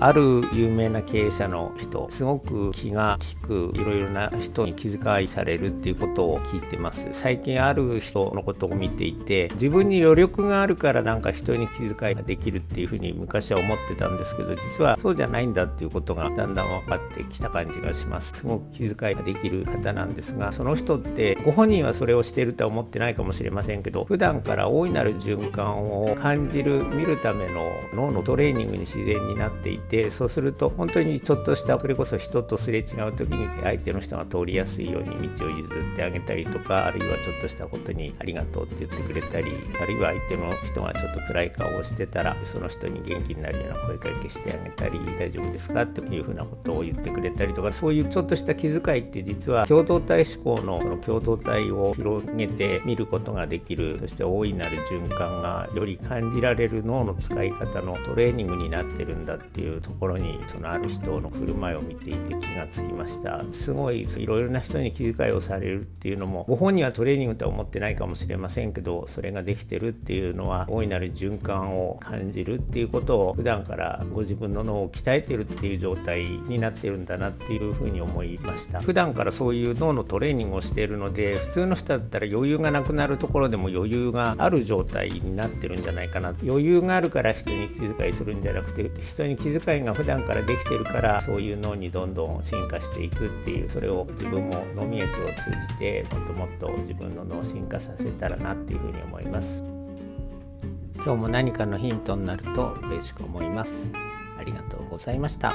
ある有名な経営者の人すごく気が利くいろいろな人に気遣いされるっていうことを聞いてます。最近ある人のことを見ていて自分に余力があるからなんか人に気遣いができるっていうふうに昔は思ってたんですけど実はそうじゃないんだっていうことがだんだん分かってきた感じがします。すごく気遣いができる方なんですがその人ってご本人はそれをしているとは思ってないかもしれませんけど普段から大いなる循環を感じる見るための脳のトレーニングに自然になっていててそうすると本当にちょっとしたそれこそ人とすれ違う時に相手の人が通りやすいように道を譲ってあげたりとかあるいはちょっとしたことにありがとうって言ってくれたりあるいは相手の人がちょっと暗い顔をしてたらその人に元気になるような声かけしてあげたり大丈夫ですか？っていうふうなことを言ってくれたりとかそういうちょっとした気遣いって実は共同体思考のの共同体を広げて見ることができるそして大いなる循環がより感じられる脳の使い方のトレーニングになってるんだっていうところにそのある人の振る舞いを見ていて気がつきました。すごいいろいろな人に気遣いをされるっていうのもご本人はトレーニングとは思ってないかもしれませんけどそれができてるっていうのは大いなる循環を感じるっていうことを普段からご自分の脳を鍛えてるっていう状態になってるんだなっていうふうに思いました。普段からそういう脳のトレーニングをしているので普通の人だったら余裕がなくなるところでも余裕がある状態になってるんじゃないかな。余裕があるから人に気遣いするんじゃなくて人に気遣いが普段からできてるからそういう脳にどんどん進化していくっていうそれを自分も脳み液を通じてもっともっと自分の脳を進化させたらなっていうふうに思います。今日も何かのヒントになると嬉しく思います。ありがとうございました。